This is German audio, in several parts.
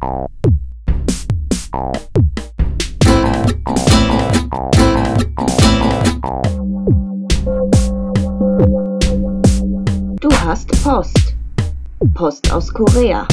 Du hast Post. Post aus Korea.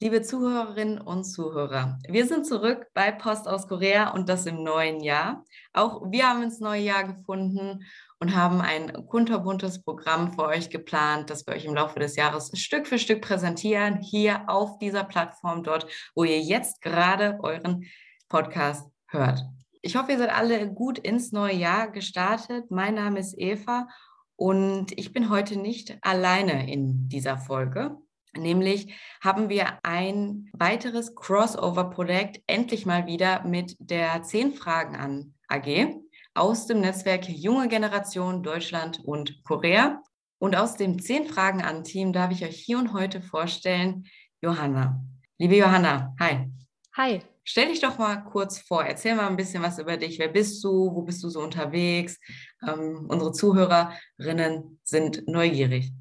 Liebe Zuhörerinnen und Zuhörer, wir sind zurück bei Post aus Korea und das im neuen Jahr. Auch wir haben ins neue Jahr gefunden und haben ein kunterbuntes Programm für euch geplant, das wir euch im Laufe des Jahres Stück für Stück präsentieren, hier auf dieser Plattform dort, wo ihr jetzt gerade euren Podcast hört. Ich hoffe, ihr seid alle gut ins neue Jahr gestartet. Mein Name ist Eva und ich bin heute nicht alleine in dieser Folge. Nämlich haben wir ein weiteres Crossover-Projekt endlich mal wieder mit der 10 Fragen an AG aus dem Netzwerk Junge Generation Deutschland und Korea. Und aus dem 10 Fragen an Team darf ich euch hier und heute vorstellen, Johanna. Liebe Johanna, hi. Hi. Stell dich doch mal kurz vor, erzähl mal ein bisschen was über dich. Wer bist du? Wo bist du so unterwegs? Ähm, unsere Zuhörerinnen sind neugierig.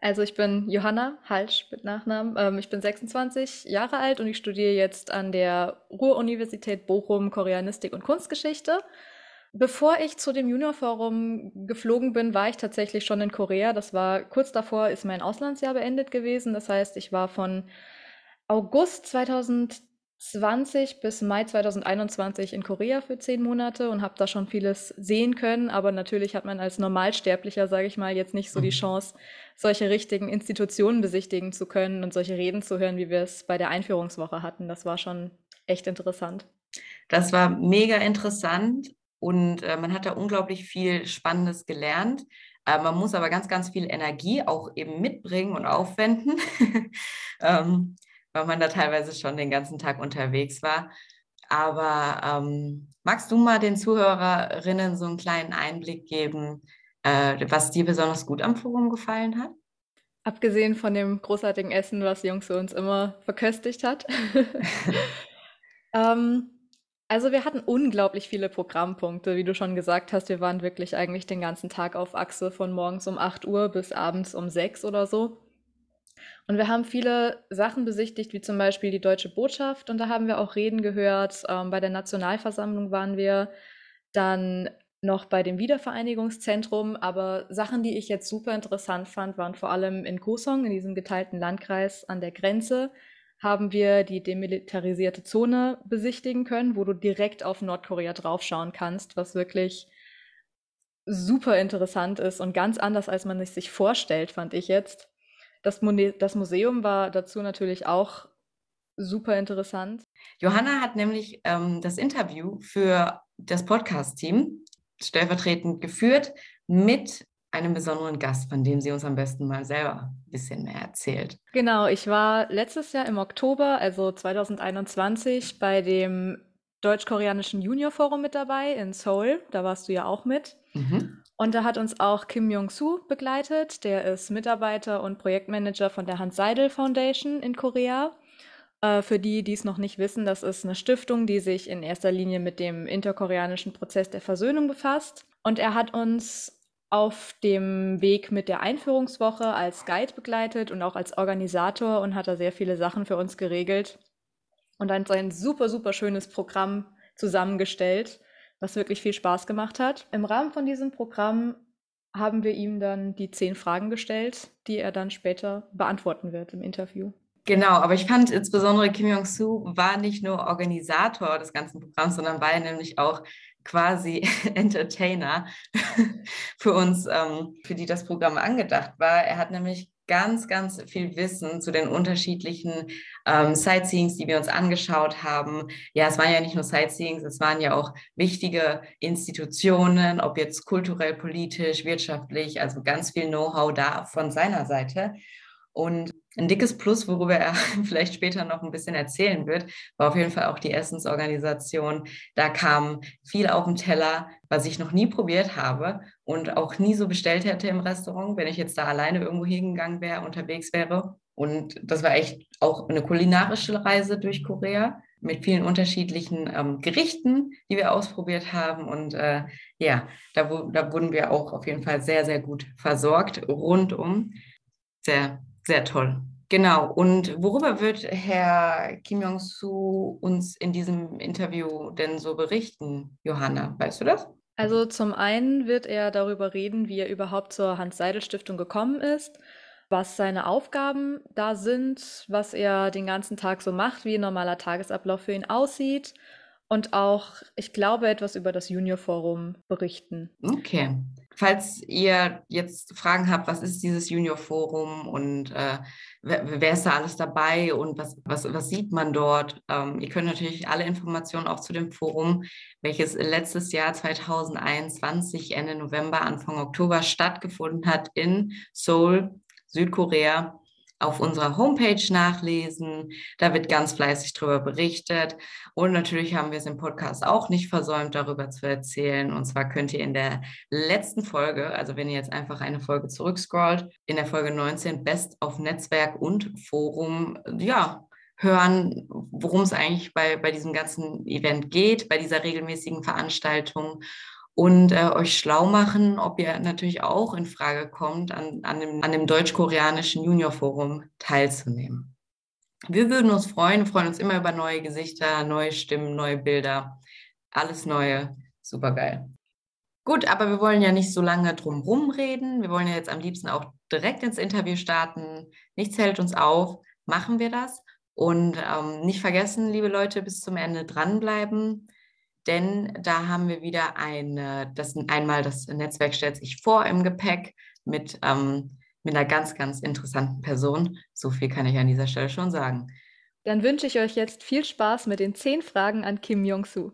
Also ich bin Johanna Halsch mit Nachnamen. Ähm, ich bin 26 Jahre alt und ich studiere jetzt an der Ruhr-Universität Bochum Koreanistik und Kunstgeschichte. Bevor ich zu dem Juniorforum geflogen bin, war ich tatsächlich schon in Korea. Das war kurz davor, ist mein Auslandsjahr beendet gewesen. Das heißt, ich war von August 2000 20 bis Mai 2021 in Korea für zehn Monate und habe da schon vieles sehen können. Aber natürlich hat man als Normalsterblicher, sage ich mal, jetzt nicht so die mhm. Chance, solche richtigen Institutionen besichtigen zu können und solche Reden zu hören, wie wir es bei der Einführungswoche hatten. Das war schon echt interessant. Das war mega interessant und äh, man hat da unglaublich viel Spannendes gelernt. Äh, man muss aber ganz, ganz viel Energie auch eben mitbringen und aufwenden. ähm, weil man da teilweise schon den ganzen Tag unterwegs war. Aber ähm, magst du mal den Zuhörerinnen so einen kleinen Einblick geben, äh, was dir besonders gut am Forum gefallen hat? Abgesehen von dem großartigen Essen, was Jungs für uns immer verköstigt hat. ähm, also wir hatten unglaublich viele Programmpunkte, wie du schon gesagt hast. Wir waren wirklich eigentlich den ganzen Tag auf Achse von morgens um 8 Uhr bis abends um 6 oder so. Und wir haben viele Sachen besichtigt, wie zum Beispiel die Deutsche Botschaft. Und da haben wir auch Reden gehört. Ähm, bei der Nationalversammlung waren wir dann noch bei dem Wiedervereinigungszentrum. Aber Sachen, die ich jetzt super interessant fand, waren vor allem in Kusong, in diesem geteilten Landkreis an der Grenze, haben wir die demilitarisierte Zone besichtigen können, wo du direkt auf Nordkorea draufschauen kannst, was wirklich super interessant ist und ganz anders, als man es sich vorstellt, fand ich jetzt. Das, Mune das Museum war dazu natürlich auch super interessant. Johanna hat nämlich ähm, das Interview für das Podcast-Team stellvertretend geführt mit einem besonderen Gast, von dem sie uns am besten mal selber ein bisschen mehr erzählt. Genau, ich war letztes Jahr im Oktober, also 2021, bei dem deutsch-koreanischen Junior-Forum mit dabei in Seoul. Da warst du ja auch mit. Mhm. Und da hat uns auch Kim Jong-soo begleitet. Der ist Mitarbeiter und Projektmanager von der Hans Seidel Foundation in Korea. Äh, für die, die es noch nicht wissen, das ist eine Stiftung, die sich in erster Linie mit dem interkoreanischen Prozess der Versöhnung befasst. Und er hat uns auf dem Weg mit der Einführungswoche als Guide begleitet und auch als Organisator und hat da sehr viele Sachen für uns geregelt und dann ein super, super schönes Programm zusammengestellt was wirklich viel Spaß gemacht hat. Im Rahmen von diesem Programm haben wir ihm dann die zehn Fragen gestellt, die er dann später beantworten wird im Interview. Genau, aber ich fand insbesondere Kim Jong-soo war nicht nur Organisator des ganzen Programms, sondern war nämlich auch quasi Entertainer für uns, ähm, für die das Programm angedacht war. Er hat nämlich ganz, ganz viel Wissen zu den unterschiedlichen ähm, Sightseeings, die wir uns angeschaut haben. Ja, es waren ja nicht nur Sightseeings, es waren ja auch wichtige Institutionen, ob jetzt kulturell, politisch, wirtschaftlich, also ganz viel Know-how da von seiner Seite. Und ein dickes Plus, worüber er vielleicht später noch ein bisschen erzählen wird, war auf jeden Fall auch die Essensorganisation. Da kam viel auf den Teller, was ich noch nie probiert habe und auch nie so bestellt hätte im Restaurant, wenn ich jetzt da alleine irgendwo hingegangen wäre, unterwegs wäre. Und das war echt auch eine kulinarische Reise durch Korea mit vielen unterschiedlichen ähm, Gerichten, die wir ausprobiert haben. Und äh, ja, da, da wurden wir auch auf jeden Fall sehr, sehr gut versorgt, rundum. Sehr sehr toll. Genau, und worüber wird Herr Kim Jong-soo uns in diesem Interview denn so berichten, Johanna? Weißt du das? Also zum einen wird er darüber reden, wie er überhaupt zur Hans-Seidel-Stiftung gekommen ist, was seine Aufgaben da sind, was er den ganzen Tag so macht, wie ein normaler Tagesablauf für ihn aussieht und auch, ich glaube, etwas über das Junior Forum berichten. Okay. Falls ihr jetzt Fragen habt, was ist dieses Junior Forum und äh, wer, wer, ist da alles dabei und was, was, was sieht man dort? Ähm, ihr könnt natürlich alle Informationen auch zu dem Forum, welches letztes Jahr 2021, Ende November, Anfang Oktober stattgefunden hat in Seoul, Südkorea, auf unserer Homepage nachlesen. Da wird ganz fleißig darüber berichtet. Und natürlich haben wir es im Podcast auch nicht versäumt, darüber zu erzählen. Und zwar könnt ihr in der letzten Folge, also wenn ihr jetzt einfach eine Folge zurückscrollt, in der Folge 19 Best auf Netzwerk und Forum, ja, hören, worum es eigentlich bei, bei diesem ganzen Event geht, bei dieser regelmäßigen Veranstaltung und äh, euch schlau machen, ob ihr natürlich auch in Frage kommt, an, an dem, an dem deutsch-koreanischen Junior-Forum teilzunehmen. Wir würden uns freuen, freuen uns immer über neue Gesichter, neue Stimmen, neue Bilder, alles Neue, super geil. Gut, aber wir wollen ja nicht so lange drum reden. Wir wollen ja jetzt am liebsten auch direkt ins Interview starten. Nichts hält uns auf, machen wir das. Und ähm, nicht vergessen, liebe Leute, bis zum Ende dranbleiben denn da haben wir wieder eine, das einmal das Netzwerk stellt sich vor im Gepäck mit, ähm, mit einer ganz, ganz interessanten Person. So viel kann ich an dieser Stelle schon sagen. Dann wünsche ich euch jetzt viel Spaß mit den zehn Fragen an Kim Jong-soo.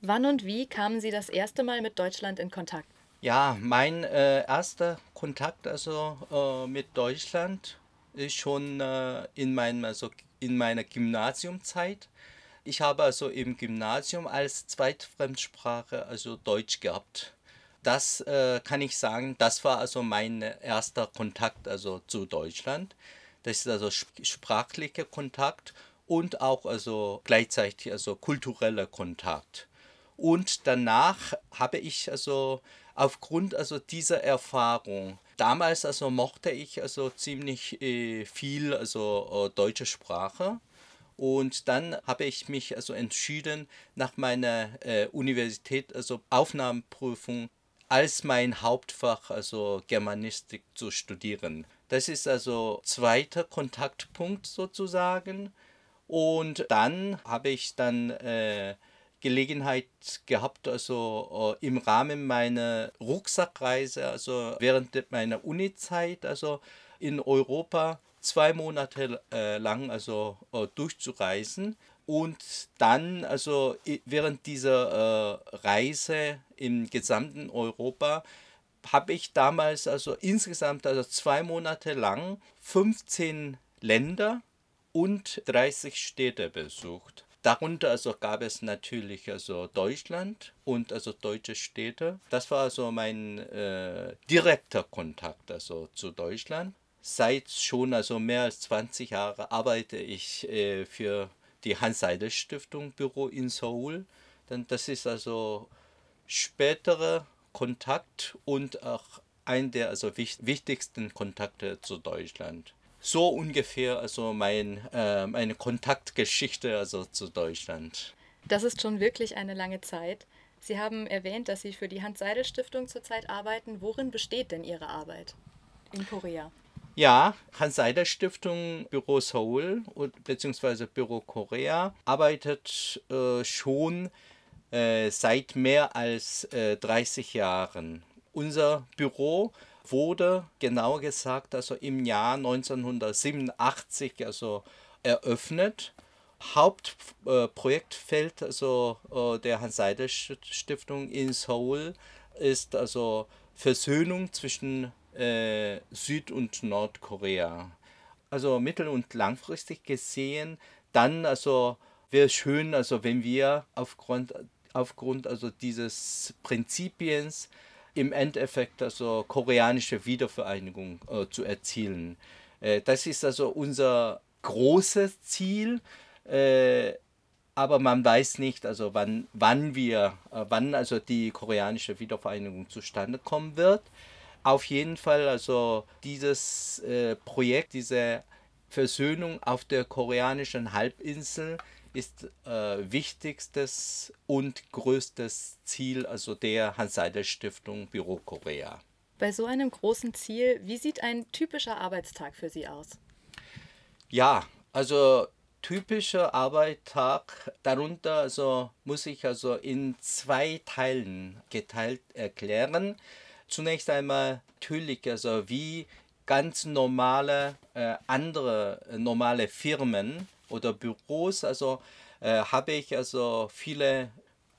Wann und wie kamen Sie das erste Mal mit Deutschland in Kontakt? Ja, mein äh, erster Kontakt also äh, mit Deutschland schon äh, in, meinem, also in meiner Gymnasiumzeit. Ich habe also im Gymnasium als Zweitfremdsprache also Deutsch gehabt. Das äh, kann ich sagen, das war also mein erster Kontakt also zu Deutschland. Das ist also sprachlicher Kontakt und auch also gleichzeitig also kultureller Kontakt. Und danach habe ich also aufgrund also dieser Erfahrung damals also mochte ich also ziemlich äh, viel also äh, deutsche Sprache und dann habe ich mich also entschieden nach meiner äh, Universität also Aufnahmeprüfung als mein Hauptfach also Germanistik zu studieren. Das ist also zweiter Kontaktpunkt sozusagen und dann habe ich dann äh, Gelegenheit gehabt, also äh, im Rahmen meiner Rucksackreise, also während meiner Uni-Zeit, also in Europa zwei Monate äh, lang also äh, durchzureisen und dann also während dieser äh, Reise im gesamten Europa habe ich damals also insgesamt also zwei Monate lang 15 Länder und 30 Städte besucht. Darunter also gab es natürlich also Deutschland und also deutsche Städte. Das war also mein äh, direkter Kontakt also zu Deutschland. Seit schon also mehr als 20 Jahren arbeite ich äh, für die Hans-Seidel-Stiftung Büro in Seoul. Denn das ist also spätere Kontakt und auch ein der also wichtigsten Kontakte zu Deutschland so ungefähr also mein, äh, meine Kontaktgeschichte also zu Deutschland. Das ist schon wirklich eine lange Zeit. Sie haben erwähnt, dass Sie für die Hans-Seidel-Stiftung zurzeit arbeiten. Worin besteht denn Ihre Arbeit in Korea? Ja, Hans-Seidel-Stiftung Büro Seoul bzw. Büro Korea arbeitet äh, schon äh, seit mehr als äh, 30 Jahren. Unser Büro wurde genauer gesagt also im Jahr 1987 also eröffnet. Hauptprojektfeld äh, also äh, der Hans-Seidel-Stiftung in Seoul ist also Versöhnung zwischen äh, Süd- und Nordkorea. Also mittel- und langfristig gesehen, dann also wäre schön, also wenn wir aufgrund, aufgrund also dieses Prinzipiens im Endeffekt also koreanische Wiedervereinigung äh, zu erzielen. Äh, das ist also unser großes Ziel. Äh, aber man weiß nicht, also wann, wann wir, äh, wann also die koreanische Wiedervereinigung zustande kommen wird. Auf jeden Fall, also dieses äh, Projekt, diese Versöhnung auf der koreanischen Halbinsel ist äh, wichtigstes und größtes Ziel also der Hans-Seidel-Stiftung Büro Korea. Bei so einem großen Ziel, wie sieht ein typischer Arbeitstag für Sie aus? Ja, also typischer Arbeitstag, darunter also muss ich also in zwei Teilen geteilt erklären. Zunächst einmal natürlich, also wie ganz normale äh, andere normale Firmen oder Büros, also äh, habe ich also viele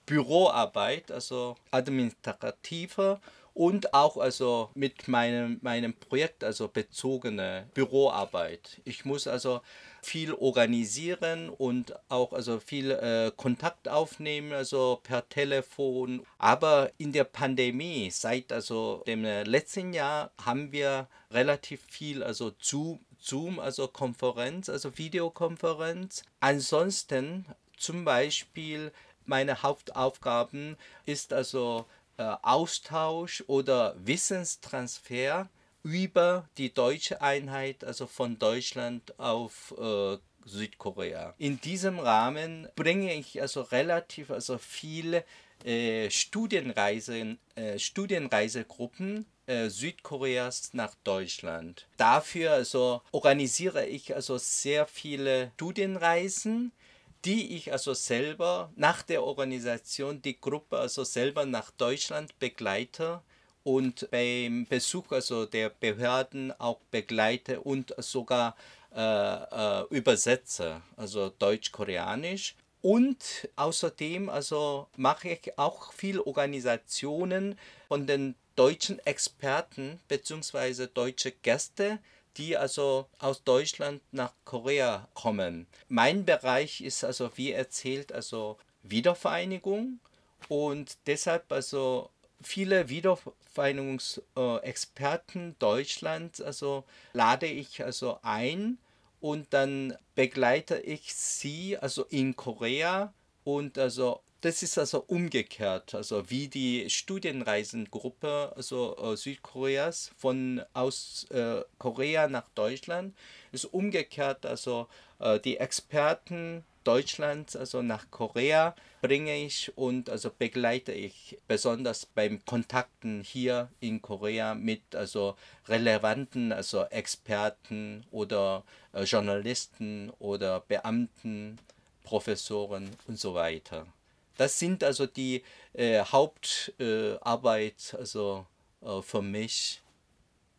Büroarbeit, also administrative und auch also mit meinem, meinem Projekt also bezogene Büroarbeit. Ich muss also viel organisieren und auch also viel äh, Kontakt aufnehmen, also per Telefon. Aber in der Pandemie, seit also dem letzten Jahr, haben wir relativ viel also Zoom, Zoom also Konferenz, also Videokonferenz. Ansonsten zum Beispiel meine Hauptaufgaben ist also äh, Austausch oder Wissenstransfer über die deutsche Einheit, also von Deutschland auf äh, Südkorea. In diesem Rahmen bringe ich also relativ also viele äh, Studienreisen, äh, Studienreisegruppen äh, Südkoreas nach Deutschland. Dafür also organisiere ich also sehr viele Studienreisen die ich also selber nach der Organisation die Gruppe also selber nach Deutschland begleite und beim Besuch also der Behörden auch begleite und sogar äh, äh, übersetze, also Deutsch-Koreanisch. Und außerdem also mache ich auch viel Organisationen von den deutschen Experten bzw. deutsche Gäste, die also aus Deutschland nach Korea kommen. Mein Bereich ist also, wie erzählt, also Wiedervereinigung und deshalb also viele Wiedervereinigungsexperten Deutschlands also lade ich also ein und dann begleite ich sie also in Korea und also das ist also umgekehrt, also wie die Studienreisengruppe also äh, Südkoreas von aus äh, Korea nach Deutschland ist umgekehrt, also äh, die Experten Deutschlands, also nach Korea bringe ich und also begleite ich besonders beim Kontakten hier in Korea mit also relevanten also Experten oder äh, Journalisten oder Beamten, Professoren und so weiter. Das sind also die äh, Hauptarbeit äh, also, äh, für mich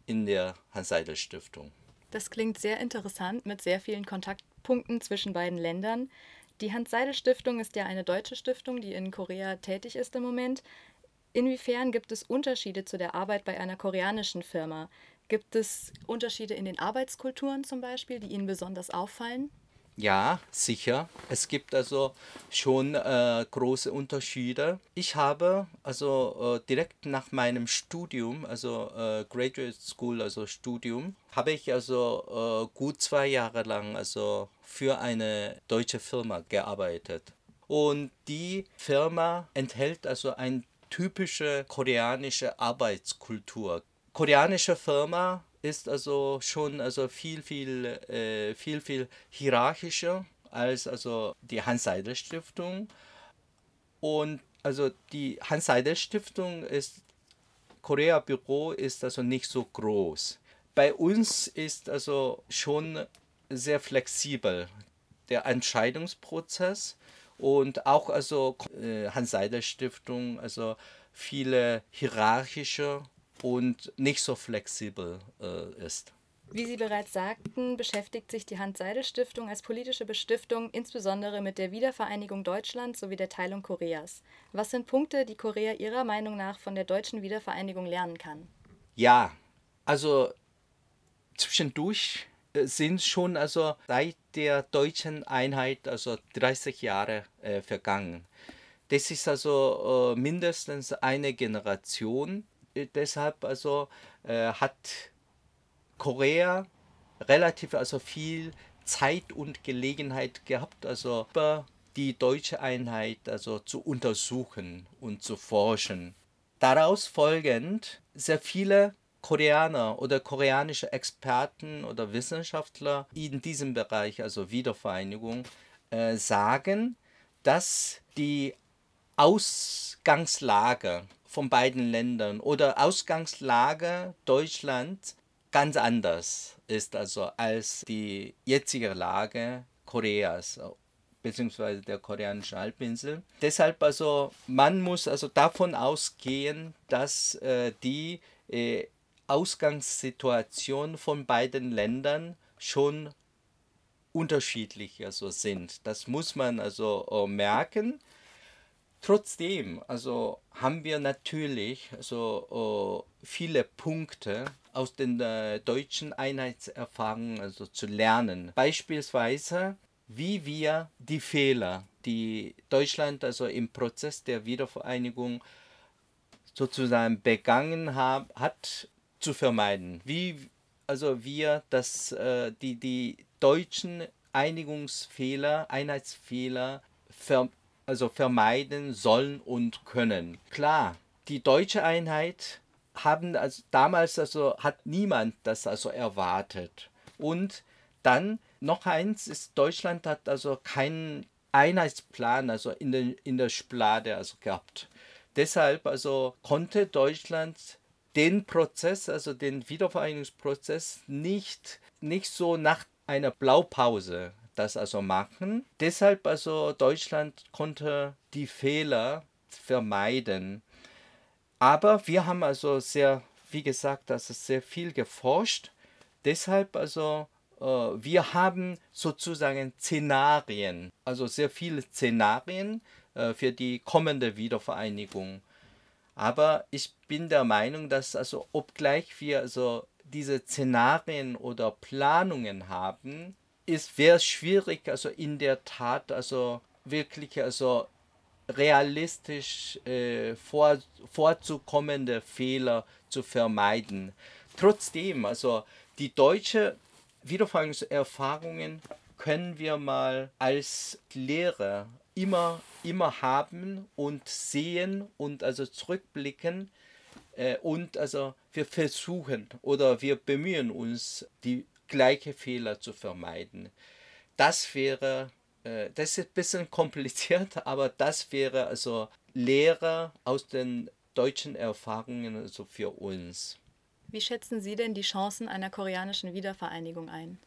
in der Hans-Seidel-Stiftung. Das klingt sehr interessant mit sehr vielen Kontaktpunkten zwischen beiden Ländern. Die Hans-Seidel-Stiftung ist ja eine deutsche Stiftung, die in Korea tätig ist im Moment. Inwiefern gibt es Unterschiede zu der Arbeit bei einer koreanischen Firma? Gibt es Unterschiede in den Arbeitskulturen zum Beispiel, die Ihnen besonders auffallen? Ja, sicher. Es gibt also schon äh, große Unterschiede. Ich habe also äh, direkt nach meinem Studium, also äh, Graduate School, also Studium, habe ich also äh, gut zwei Jahre lang also für eine deutsche Firma gearbeitet. Und die Firma enthält also eine typische koreanische Arbeitskultur. Koreanische Firma ist also schon also viel, viel, äh, viel, viel hierarchischer als also die Hans-Seidel-Stiftung. Und also die Hans-Seidel-Stiftung ist, Korea-Büro ist also nicht so groß. Bei uns ist also schon sehr flexibel der Entscheidungsprozess und auch also äh, Hans-Seidel-Stiftung, also viele hierarchische und nicht so flexibel äh, ist. Wie Sie bereits sagten, beschäftigt sich die Hans-Seidel-Stiftung als politische Bestiftung insbesondere mit der Wiedervereinigung Deutschlands sowie der Teilung Koreas. Was sind Punkte, die Korea Ihrer Meinung nach von der deutschen Wiedervereinigung lernen kann? Ja, also zwischendurch äh, sind schon also seit der deutschen Einheit also 30 Jahre äh, vergangen. Das ist also äh, mindestens eine Generation deshalb also äh, hat Korea relativ also viel Zeit und Gelegenheit gehabt, also über die deutsche Einheit also zu untersuchen und zu forschen. Daraus folgend sehr viele Koreaner oder koreanische Experten oder Wissenschaftler in diesem Bereich, also Wiedervereinigung, äh, sagen, dass die Ausgangslage von beiden Ländern oder Ausgangslage Deutschland ganz anders ist also als die jetzige Lage Koreas beziehungsweise der koreanischen Halbinsel. Deshalb also man muss also davon ausgehen, dass äh, die äh, Ausgangssituation von beiden Ländern schon unterschiedlich also sind. Das muss man also äh, merken. Trotzdem, also haben wir natürlich also äh, viele Punkte aus den äh, deutschen Einheitserfahrungen also zu lernen. Beispielsweise, wie wir die Fehler, die Deutschland also im Prozess der Wiedervereinigung sozusagen begangen hab, hat, zu vermeiden. Wie also wir das, äh, die, die deutschen Einigungsfehler, Einheitsfehler ver, also vermeiden sollen und können. Klar, die deutsche Einheit haben also damals also hat niemand das also erwartet. Und dann noch eins ist Deutschland hat also keinen Einheitsplan also in der in der Schublade also gehabt. Deshalb also konnte Deutschland den Prozess, also den Wiedervereinigungsprozess, nicht, nicht so nach einer Blaupause das also machen. Deshalb also Deutschland konnte die Fehler vermeiden. Aber wir haben also sehr, wie gesagt, also sehr viel geforscht. Deshalb also äh, wir haben sozusagen Szenarien, also sehr viele Szenarien äh, für die kommende Wiedervereinigung aber ich bin der Meinung, dass also obgleich wir also diese Szenarien oder Planungen haben, ist wäre schwierig, also in der Tat also wirklich also realistisch äh, vor, vorzukommende Fehler zu vermeiden. Trotzdem, also die deutsche Wiedervereinigungserfahrungen können wir mal als Lehre immer, immer haben und sehen und also zurückblicken äh, und also wir versuchen oder wir bemühen uns, die gleiche Fehler zu vermeiden. Das wäre, äh, das ist ein bisschen kompliziert, aber das wäre also Lehre aus den deutschen Erfahrungen also für uns. Wie schätzen Sie denn die Chancen einer koreanischen Wiedervereinigung ein?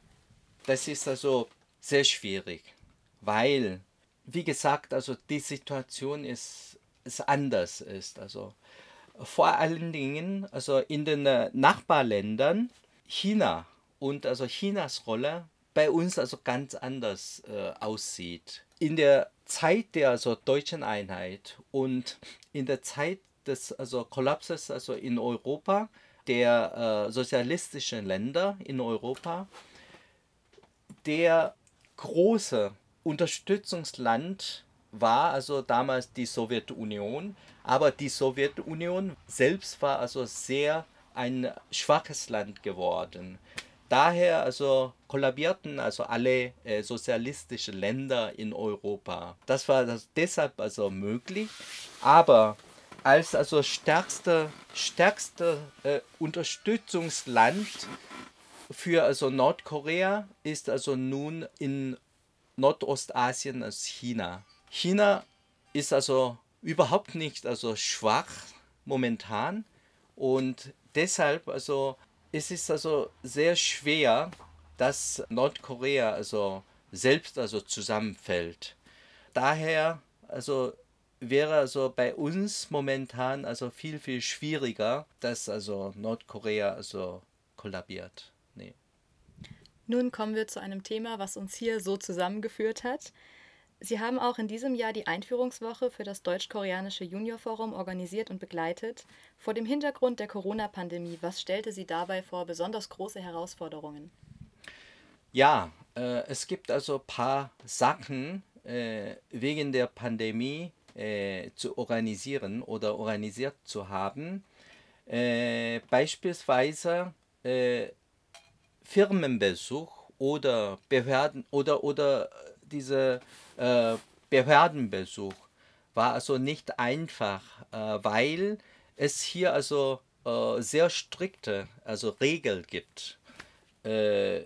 Das ist also sehr schwierig, weil wie gesagt, also die Situation ist, ist anders ist. Also vor allen Dingen, also in den äh, Nachbarländern, China und also Chinas Rolle bei uns also ganz anders äh, aussieht. In der Zeit der also deutschen Einheit und in der Zeit des also Kollapses also in Europa der äh, sozialistischen Länder in Europa der große Unterstützungsland war also damals die Sowjetunion, aber die Sowjetunion selbst war also sehr ein schwaches Land geworden. Daher also kollabierten also alle äh, sozialistischen Länder in Europa. Das war das deshalb also möglich, aber als also stärkste, stärkste äh, Unterstützungsland für also Nordkorea ist also nun in Nordostasien als China. China ist also überhaupt nicht also schwach momentan und deshalb also es ist also sehr schwer, dass Nordkorea also selbst also zusammenfällt. Daher also wäre also bei uns momentan also viel viel schwieriger, dass also Nordkorea also kollabiert. Nee. Nun kommen wir zu einem Thema, was uns hier so zusammengeführt hat. Sie haben auch in diesem Jahr die Einführungswoche für das Deutsch-Koreanische Juniorforum organisiert und begleitet. Vor dem Hintergrund der Corona-Pandemie, was stellte Sie dabei vor besonders große Herausforderungen? Ja, äh, es gibt also ein paar Sachen äh, wegen der Pandemie äh, zu organisieren oder organisiert zu haben. Äh, beispielsweise äh, Firmenbesuch oder Behörden oder, oder diese äh, Behördenbesuch war also nicht einfach, äh, weil es hier also äh, sehr strikte also Regeln gibt. Äh,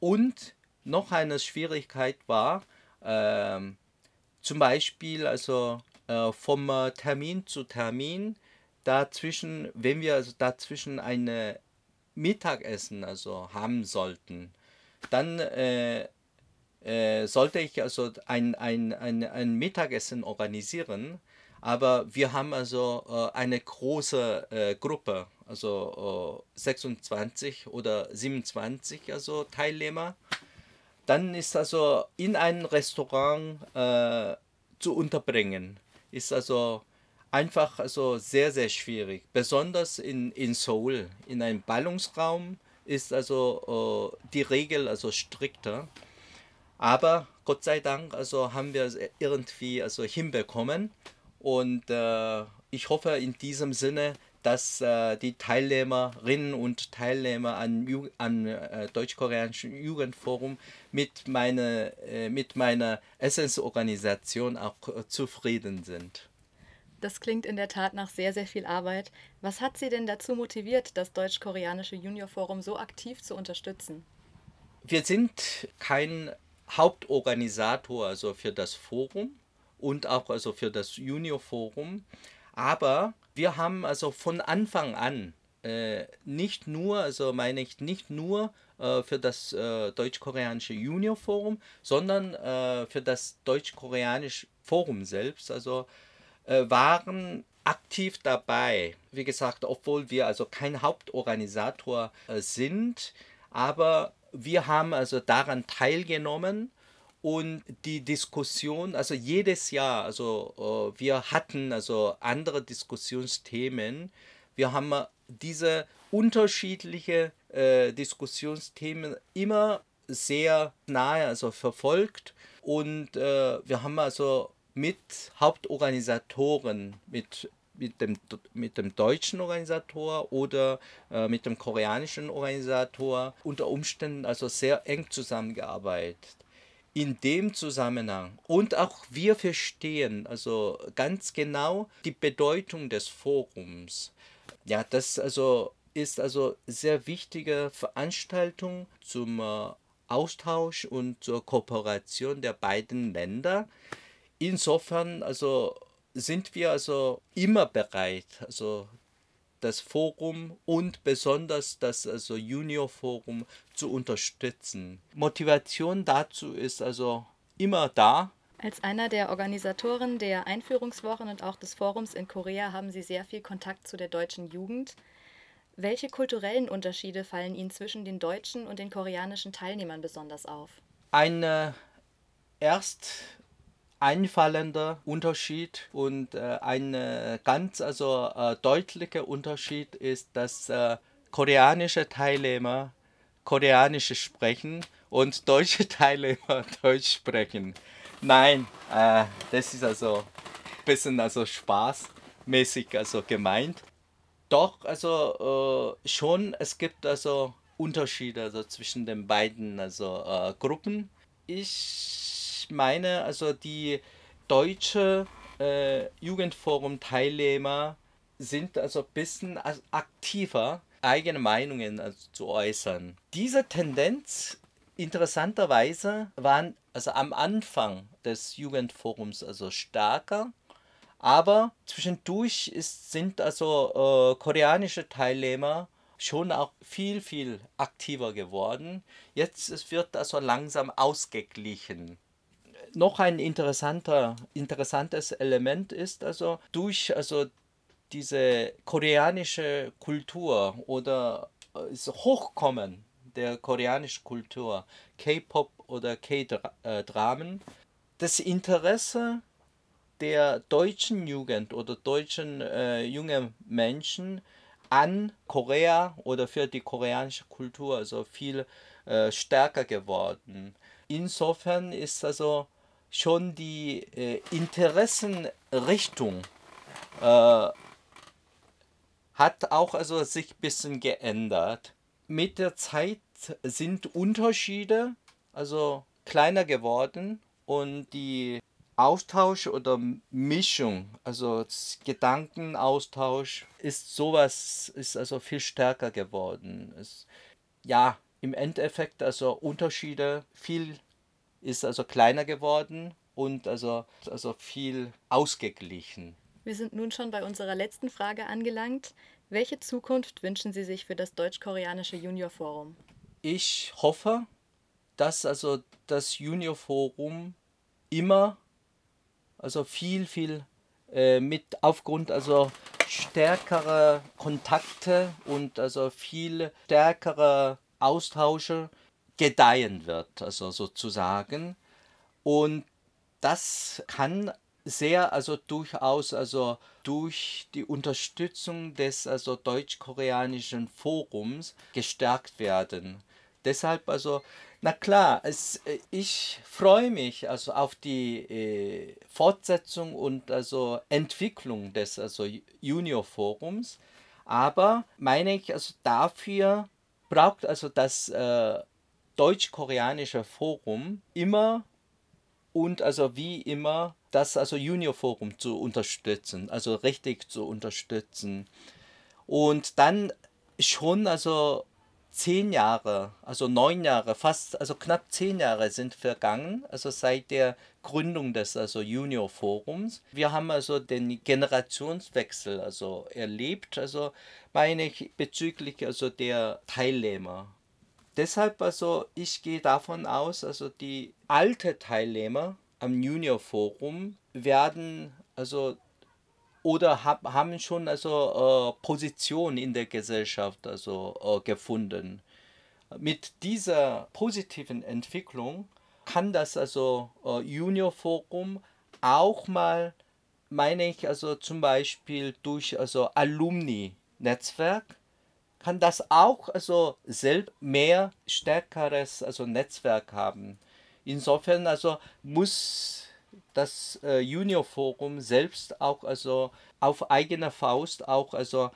und noch eine Schwierigkeit war, ähm, zum Beispiel also äh, vom äh, Termin zu Termin dazwischen, wenn wir also dazwischen ein Mittagessen also haben sollten, dann äh, äh, sollte ich also ein, ein, ein, ein Mittagessen organisieren, aber wir haben also äh, eine große äh, Gruppe, also 26 oder 27 also Teilnehmer. Dann ist also in einem Restaurant äh, zu unterbringen, ist also einfach also sehr, sehr schwierig. Besonders in, in Seoul, in einem Ballungsraum ist also äh, die Regel also strikter. Aber Gott sei Dank also haben wir es irgendwie also hinbekommen. Und äh, ich hoffe in diesem Sinne, dass äh, die Teilnehmerinnen und Teilnehmer an, Ju an äh, Deutsch-Koreanischen Jugendforum mit, meine, äh, mit meiner Essensorganisation auch äh, zufrieden sind. Das klingt in der Tat nach sehr, sehr viel Arbeit. Was hat Sie denn dazu motiviert, das Deutsch-Koreanische Juniorforum so aktiv zu unterstützen? Wir sind kein Hauptorganisator also für das Forum und auch also für das Juniorforum, aber wir haben also von Anfang an äh, nicht nur, also meine ich nicht nur äh, für das äh, deutsch-koreanische Juniorforum, sondern äh, für das deutsch-koreanische Forum selbst, also äh, waren aktiv dabei. Wie gesagt, obwohl wir also kein Hauptorganisator äh, sind, aber wir haben also daran teilgenommen und die Diskussion, also jedes Jahr, also äh, wir hatten also andere Diskussionsthemen. Wir haben diese unterschiedliche äh, Diskussionsthemen immer sehr nahe also verfolgt und äh, wir haben also mit Hauptorganisatoren, mit, mit, dem, mit dem deutschen Organisator oder äh, mit dem koreanischen Organisator unter Umständen also sehr eng zusammengearbeitet. In dem Zusammenhang und auch wir verstehen also ganz genau die Bedeutung des Forums. Ja, das also ist also sehr wichtige Veranstaltung zum äh, Austausch und zur Kooperation der beiden Länder insofern also sind wir also immer bereit, also das Forum und besonders das also Junior Forum zu unterstützen. Motivation dazu ist also immer da. Als einer der Organisatoren der Einführungswochen und auch des Forums in Korea haben Sie sehr viel Kontakt zu der deutschen Jugend. Welche kulturellen Unterschiede fallen Ihnen zwischen den deutschen und den koreanischen Teilnehmern besonders auf? Ein äh, erst einfallender Unterschied und äh, ein äh, ganz also äh, deutlicher Unterschied ist, dass äh, koreanische Teilnehmer Koreanisch sprechen und deutsche Teilnehmer Deutsch sprechen. Nein, äh, das ist also ein bisschen also spaßmäßig also gemeint. Doch also äh, schon es gibt also Unterschiede also zwischen den beiden also Gruppen. Ich meine, also die deutsche äh, Jugendforum-Teilnehmer sind also ein bisschen aktiver, eigene Meinungen also zu äußern. Diese Tendenz interessanterweise waren also am Anfang des Jugendforums also stärker, aber zwischendurch ist, sind also äh, koreanische Teilnehmer schon auch viel, viel aktiver geworden. Jetzt es wird also langsam ausgeglichen noch ein interessanter, interessantes Element ist also durch also diese koreanische Kultur oder das äh, Hochkommen der koreanischen Kultur, K-Pop oder K-Dramen, das Interesse der deutschen Jugend oder deutschen äh, jungen Menschen an Korea oder für die koreanische Kultur also viel äh, stärker geworden. Insofern ist also schon die äh, Interessenrichtung äh, hat auch also sich ein bisschen geändert. Mit der Zeit sind Unterschiede also kleiner geworden und die Austausch oder Mischung, also Gedankenaustausch ist sowas, ist also viel stärker geworden. Es, ja, im Endeffekt also Unterschiede, viel ist also kleiner geworden und also, also viel ausgeglichen. Wir sind nun schon bei unserer letzten Frage angelangt. Welche Zukunft wünschen Sie sich für das Deutsch-Koreanische Junior Forum? Ich hoffe, dass also das Junior Forum immer also viel, viel äh, mit aufgrund also stärkerer Kontakte und also viel stärkerer Austausche gedeihen wird, also sozusagen. Und das kann sehr, also durchaus, also durch die Unterstützung des also deutsch-koreanischen Forums gestärkt werden. Deshalb also, na klar, es, äh, ich freue mich also auf die äh, Fortsetzung und also Entwicklung des also Junior Forums, aber meine ich also dafür braucht also das äh, deutsch-koreanische Forum immer und also wie immer das also Junior Forum zu unterstützen, also richtig zu unterstützen. Und dann schon also zehn Jahre, also neun Jahre, fast, also knapp zehn Jahre sind vergangen, also seit der Gründung des also Junior Forums. Wir haben also den Generationswechsel also erlebt, also meine ich bezüglich also der Teilnehmer. Deshalb also ich gehe davon aus, also die alte Teilnehmer am Junior Forum werden also oder hab, haben schon also äh, Position in der Gesellschaft also äh, gefunden. Mit dieser positiven Entwicklung kann das also äh, Junior Forum auch mal, meine ich, also zum Beispiel durch also Alumni Netzwerk kann das auch also selbst mehr stärkeres also Netzwerk haben. Insofern also muss das äh, Junior Forum selbst auch also auf eigene Faust auch also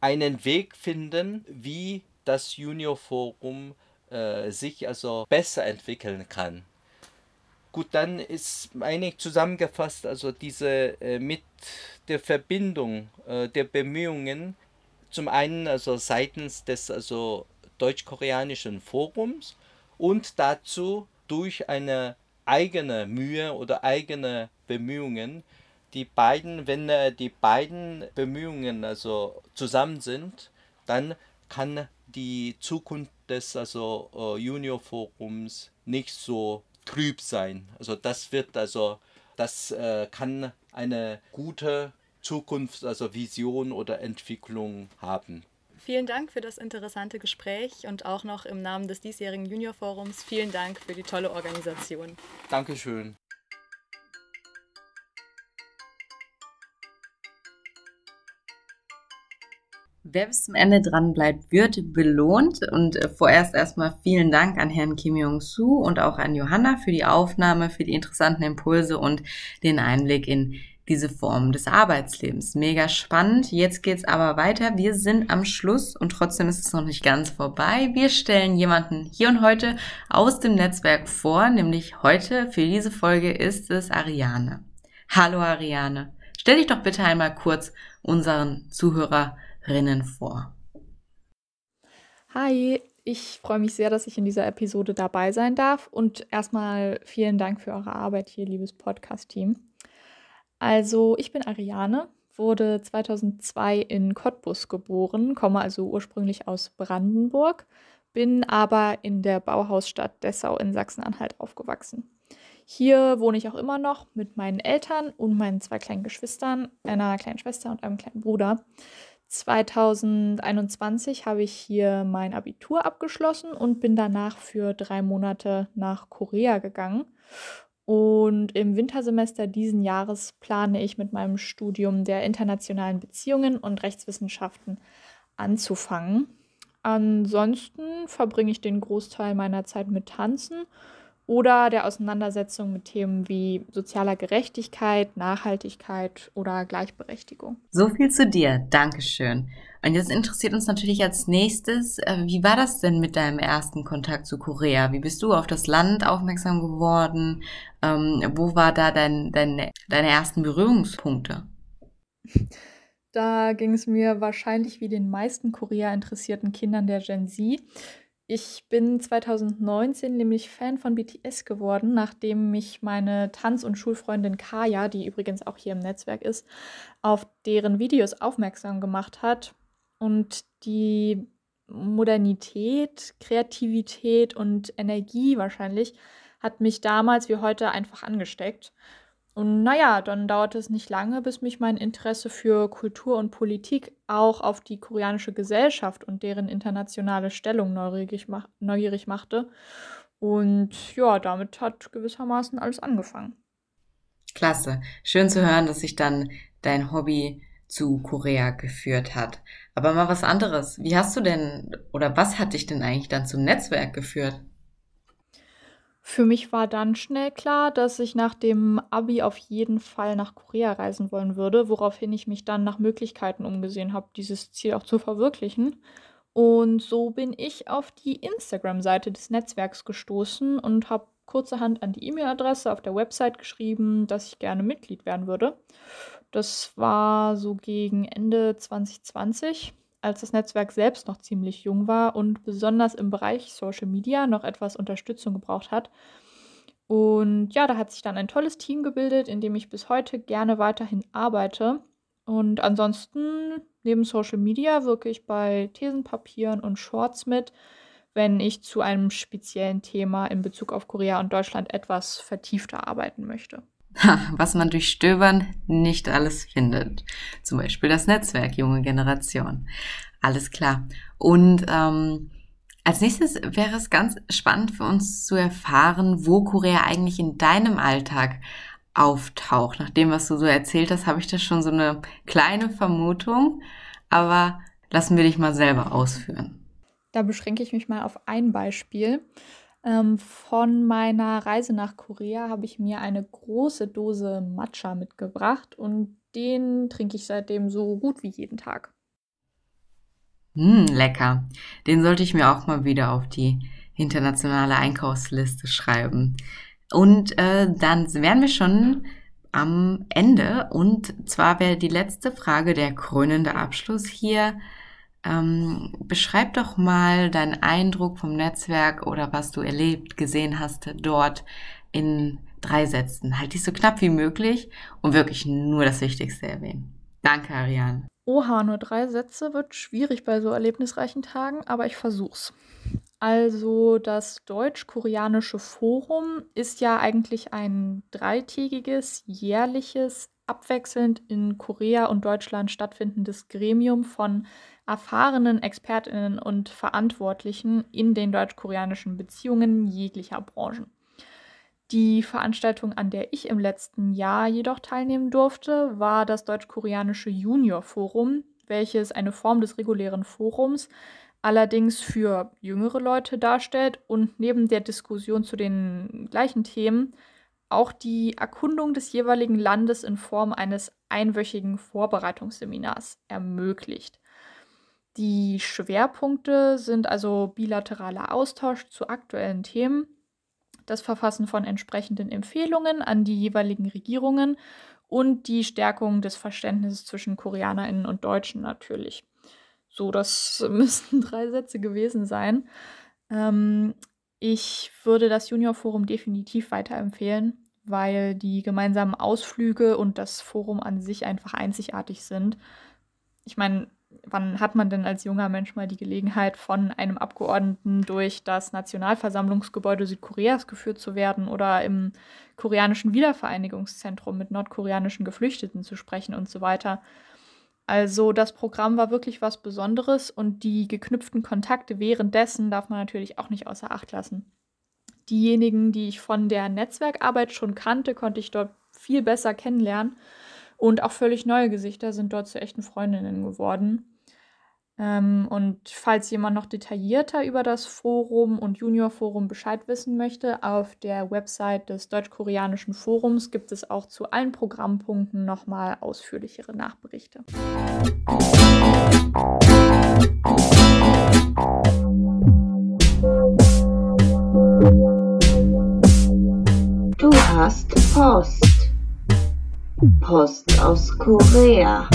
einen Weg finden, wie das Junior Forum äh, sich also besser entwickeln kann. Gut, dann ist eigentlich zusammengefasst, also diese äh, mit der Verbindung äh, der Bemühungen, zum einen also seitens des also deutsch-koreanischen Forums und dazu durch eine eigene Mühe oder eigene Bemühungen. Die beiden, wenn äh, die beiden Bemühungen also zusammen sind, dann kann die Zukunft des also äh, Junior Forums nicht so trüb sein. Also das wird also das äh, kann eine gute Zukunft, also Vision oder Entwicklung haben. Vielen Dank für das interessante Gespräch und auch noch im Namen des diesjährigen Junior Forums vielen Dank für die tolle Organisation. Dankeschön. Wer bis zum Ende dran bleibt, wird belohnt. Und äh, vorerst erstmal vielen Dank an Herrn Kim Jong-soo und auch an Johanna für die Aufnahme, für die interessanten Impulse und den Einblick in diese Form des Arbeitslebens. Mega spannend. Jetzt geht's aber weiter. Wir sind am Schluss und trotzdem ist es noch nicht ganz vorbei. Wir stellen jemanden hier und heute aus dem Netzwerk vor, nämlich heute für diese Folge ist es Ariane. Hallo Ariane. Stell dich doch bitte einmal kurz unseren Zuhörerinnen vor. Hi, ich freue mich sehr, dass ich in dieser Episode dabei sein darf und erstmal vielen Dank für eure Arbeit hier, liebes Podcast-Team. Also, ich bin Ariane, wurde 2002 in Cottbus geboren, komme also ursprünglich aus Brandenburg, bin aber in der Bauhausstadt Dessau in Sachsen-Anhalt aufgewachsen. Hier wohne ich auch immer noch mit meinen Eltern und meinen zwei kleinen Geschwistern, einer kleinen Schwester und einem kleinen Bruder. 2021 habe ich hier mein Abitur abgeschlossen und bin danach für drei Monate nach Korea gegangen und im Wintersemester diesen Jahres plane ich mit meinem Studium der internationalen Beziehungen und Rechtswissenschaften anzufangen. Ansonsten verbringe ich den Großteil meiner Zeit mit Tanzen oder der Auseinandersetzung mit Themen wie sozialer Gerechtigkeit, Nachhaltigkeit oder Gleichberechtigung. So viel zu dir. Dankeschön. Und jetzt interessiert uns natürlich als nächstes, äh, wie war das denn mit deinem ersten Kontakt zu Korea? Wie bist du auf das Land aufmerksam geworden? Ähm, wo war da dein, dein, deine ersten Berührungspunkte? Da ging es mir wahrscheinlich wie den meisten Korea-interessierten Kindern der Gen Z. Ich bin 2019 nämlich Fan von BTS geworden, nachdem mich meine Tanz- und Schulfreundin Kaya, die übrigens auch hier im Netzwerk ist, auf deren Videos aufmerksam gemacht hat. Und die Modernität, Kreativität und Energie wahrscheinlich hat mich damals wie heute einfach angesteckt. Und naja, dann dauerte es nicht lange, bis mich mein Interesse für Kultur und Politik auch auf die koreanische Gesellschaft und deren internationale Stellung neugierig, mach neugierig machte. Und ja, damit hat gewissermaßen alles angefangen. Klasse. Schön zu hören, dass sich dann dein Hobby zu Korea geführt hat. Aber mal was anderes. Wie hast du denn oder was hat dich denn eigentlich dann zum Netzwerk geführt? Für mich war dann schnell klar, dass ich nach dem Abi auf jeden Fall nach Korea reisen wollen würde, woraufhin ich mich dann nach Möglichkeiten umgesehen habe, dieses Ziel auch zu verwirklichen. Und so bin ich auf die Instagram-Seite des Netzwerks gestoßen und habe kurzerhand an die E-Mail-Adresse auf der Website geschrieben, dass ich gerne Mitglied werden würde. Das war so gegen Ende 2020 als das Netzwerk selbst noch ziemlich jung war und besonders im Bereich Social Media noch etwas Unterstützung gebraucht hat. Und ja, da hat sich dann ein tolles Team gebildet, in dem ich bis heute gerne weiterhin arbeite. Und ansonsten, neben Social Media, wirke ich bei Thesenpapieren und Shorts mit, wenn ich zu einem speziellen Thema in Bezug auf Korea und Deutschland etwas vertiefter arbeiten möchte. Was man durch Stöbern nicht alles findet. Zum Beispiel das Netzwerk Junge Generation. Alles klar. Und ähm, als nächstes wäre es ganz spannend für uns zu erfahren, wo Korea eigentlich in deinem Alltag auftaucht. Nach dem, was du so erzählt hast, habe ich da schon so eine kleine Vermutung. Aber lassen wir dich mal selber ausführen. Da beschränke ich mich mal auf ein Beispiel. Ähm, von meiner Reise nach Korea habe ich mir eine große Dose Matcha mitgebracht und den trinke ich seitdem so gut wie jeden Tag. Mm, lecker. Den sollte ich mir auch mal wieder auf die internationale Einkaufsliste schreiben. Und äh, dann wären wir schon am Ende. Und zwar wäre die letzte Frage der krönende Abschluss hier. Ähm, beschreib doch mal deinen Eindruck vom Netzwerk oder was du erlebt, gesehen hast dort in drei Sätzen. Halt dich so knapp wie möglich und wirklich nur das Wichtigste erwähnen. Danke, Ariane. Oha, nur drei Sätze wird schwierig bei so erlebnisreichen Tagen, aber ich versuch's. Also das Deutsch-Koreanische Forum ist ja eigentlich ein dreitägiges, jährliches, abwechselnd in Korea und Deutschland stattfindendes Gremium von erfahrenen Expertinnen und Verantwortlichen in den deutsch-koreanischen Beziehungen jeglicher Branchen. Die Veranstaltung, an der ich im letzten Jahr jedoch teilnehmen durfte, war das deutsch-koreanische Junior Forum, welches eine Form des regulären Forums allerdings für jüngere Leute darstellt und neben der Diskussion zu den gleichen Themen auch die Erkundung des jeweiligen Landes in Form eines einwöchigen Vorbereitungsseminars ermöglicht. Die Schwerpunkte sind also bilateraler Austausch zu aktuellen Themen, das Verfassen von entsprechenden Empfehlungen an die jeweiligen Regierungen und die Stärkung des Verständnisses zwischen Koreanerinnen und Deutschen natürlich. So, das müssten drei Sätze gewesen sein. Ähm, ich würde das Junior Forum definitiv weiterempfehlen, weil die gemeinsamen Ausflüge und das Forum an sich einfach einzigartig sind. Ich meine, wann hat man denn als junger Mensch mal die Gelegenheit, von einem Abgeordneten durch das Nationalversammlungsgebäude Südkoreas geführt zu werden oder im koreanischen Wiedervereinigungszentrum mit nordkoreanischen Geflüchteten zu sprechen und so weiter. Also das Programm war wirklich was Besonderes und die geknüpften Kontakte währenddessen darf man natürlich auch nicht außer Acht lassen. Diejenigen, die ich von der Netzwerkarbeit schon kannte, konnte ich dort viel besser kennenlernen und auch völlig neue Gesichter sind dort zu echten Freundinnen geworden. Ähm, und falls jemand noch detaillierter über das Forum und Juniorforum Bescheid wissen möchte, auf der Website des Deutsch-Koreanischen Forums gibt es auch zu allen Programmpunkten nochmal ausführlichere Nachberichte. Du hast Post. Post aus Korea.